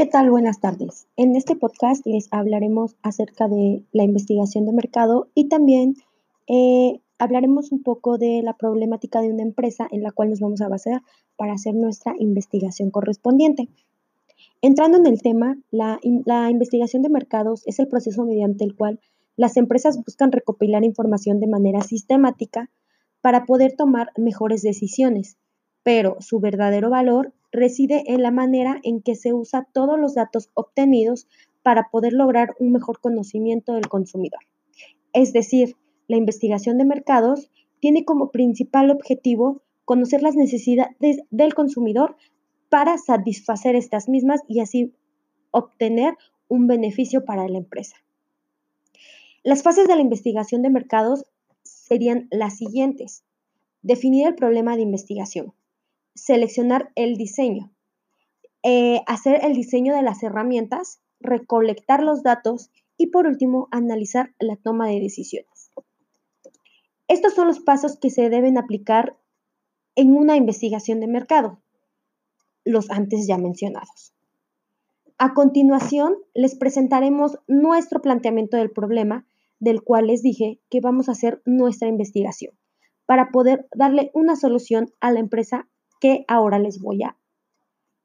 ¿Qué tal? Buenas tardes. En este podcast les hablaremos acerca de la investigación de mercado y también eh, hablaremos un poco de la problemática de una empresa en la cual nos vamos a basar para hacer nuestra investigación correspondiente. Entrando en el tema, la, la investigación de mercados es el proceso mediante el cual las empresas buscan recopilar información de manera sistemática para poder tomar mejores decisiones, pero su verdadero valor reside en la manera en que se usa todos los datos obtenidos para poder lograr un mejor conocimiento del consumidor. Es decir, la investigación de mercados tiene como principal objetivo conocer las necesidades del consumidor para satisfacer estas mismas y así obtener un beneficio para la empresa. Las fases de la investigación de mercados serían las siguientes. Definir el problema de investigación seleccionar el diseño, eh, hacer el diseño de las herramientas, recolectar los datos y por último analizar la toma de decisiones. Estos son los pasos que se deben aplicar en una investigación de mercado, los antes ya mencionados. A continuación, les presentaremos nuestro planteamiento del problema del cual les dije que vamos a hacer nuestra investigación para poder darle una solución a la empresa que ahora les voy a,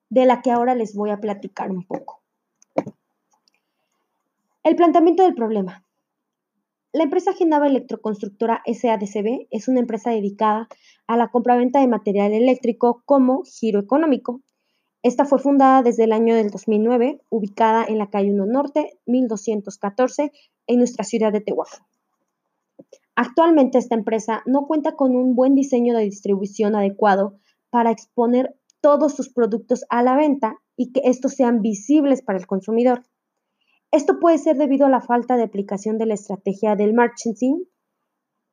de la que ahora les voy a platicar un poco. El planteamiento del problema. La empresa Genava Electroconstructora SADCB es una empresa dedicada a la compraventa de material eléctrico como giro económico. Esta fue fundada desde el año del 2009, ubicada en la calle 1 Norte, 1214, en nuestra ciudad de Tehuacán. Actualmente esta empresa no cuenta con un buen diseño de distribución adecuado para exponer todos sus productos a la venta y que estos sean visibles para el consumidor. Esto puede ser debido a la falta de aplicación de la estrategia del merchandising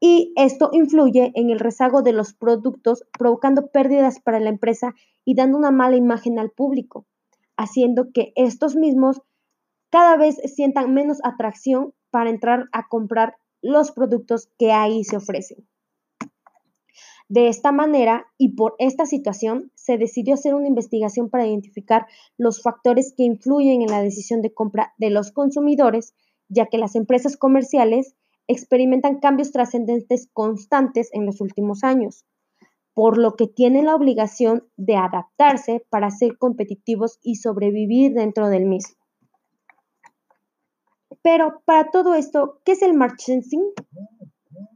y esto influye en el rezago de los productos, provocando pérdidas para la empresa y dando una mala imagen al público, haciendo que estos mismos cada vez sientan menos atracción para entrar a comprar los productos que ahí se ofrecen. De esta manera y por esta situación, se decidió hacer una investigación para identificar los factores que influyen en la decisión de compra de los consumidores, ya que las empresas comerciales experimentan cambios trascendentes constantes en los últimos años, por lo que tienen la obligación de adaptarse para ser competitivos y sobrevivir dentro del mismo. Pero para todo esto, ¿qué es el merchandising?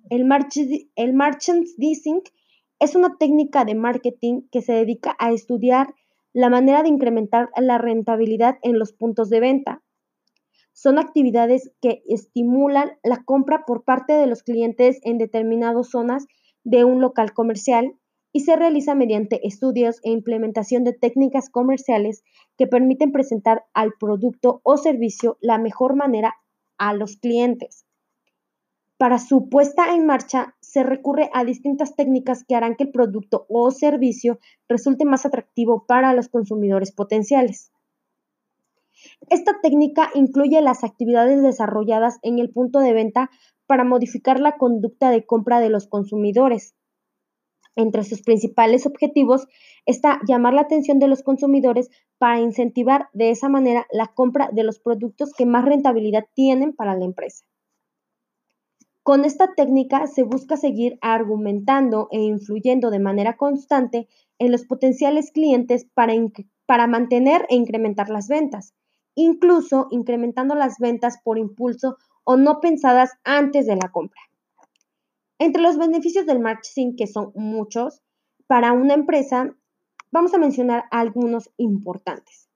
El, merchandising es una técnica de marketing que se dedica a estudiar la manera de incrementar la rentabilidad en los puntos de venta. Son actividades que estimulan la compra por parte de los clientes en determinadas zonas de un local comercial y se realiza mediante estudios e implementación de técnicas comerciales que permiten presentar al producto o servicio la mejor manera a los clientes. Para su puesta en marcha se recurre a distintas técnicas que harán que el producto o servicio resulte más atractivo para los consumidores potenciales. Esta técnica incluye las actividades desarrolladas en el punto de venta para modificar la conducta de compra de los consumidores. Entre sus principales objetivos está llamar la atención de los consumidores para incentivar de esa manera la compra de los productos que más rentabilidad tienen para la empresa. Con esta técnica se busca seguir argumentando e influyendo de manera constante en los potenciales clientes para, para mantener e incrementar las ventas, incluso incrementando las ventas por impulso o no pensadas antes de la compra. Entre los beneficios del marketing, que son muchos, para una empresa, vamos a mencionar algunos importantes.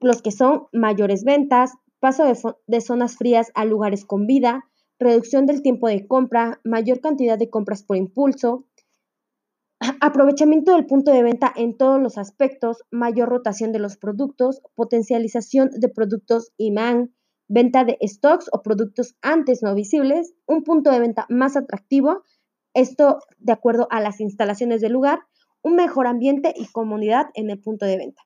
Los que son mayores ventas, paso de, de zonas frías a lugares con vida, reducción del tiempo de compra, mayor cantidad de compras por impulso, aprovechamiento del punto de venta en todos los aspectos, mayor rotación de los productos, potencialización de productos IMAN, venta de stocks o productos antes no visibles, un punto de venta más atractivo, esto de acuerdo a las instalaciones del lugar, un mejor ambiente y comunidad en el punto de venta.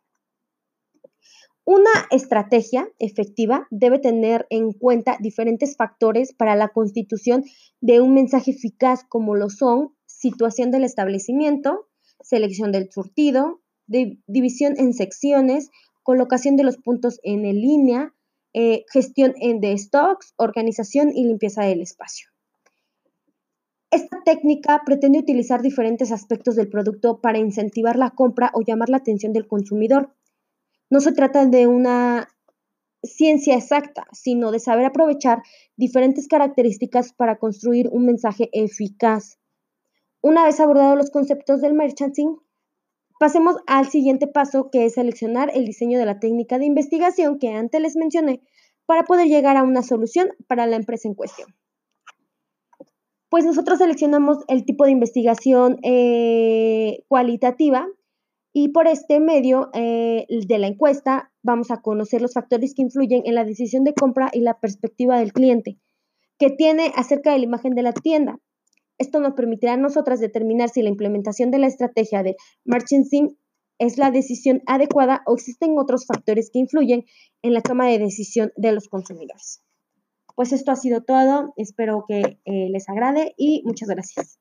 Una estrategia efectiva debe tener en cuenta diferentes factores para la constitución de un mensaje eficaz como lo son situación del establecimiento, selección del surtido, división en secciones, colocación de los puntos en línea, eh, gestión de stocks, organización y limpieza del espacio. Esta técnica pretende utilizar diferentes aspectos del producto para incentivar la compra o llamar la atención del consumidor. No se trata de una ciencia exacta, sino de saber aprovechar diferentes características para construir un mensaje eficaz. Una vez abordados los conceptos del merchandising, pasemos al siguiente paso, que es seleccionar el diseño de la técnica de investigación que antes les mencioné para poder llegar a una solución para la empresa en cuestión. Pues nosotros seleccionamos el tipo de investigación eh, cualitativa y por este medio eh, de la encuesta vamos a conocer los factores que influyen en la decisión de compra y la perspectiva del cliente que tiene acerca de la imagen de la tienda. Esto nos permitirá a nosotras determinar si la implementación de la estrategia de merchandising es la decisión adecuada o existen otros factores que influyen en la toma de decisión de los consumidores. Pues esto ha sido todo, espero que eh, les agrade y muchas gracias.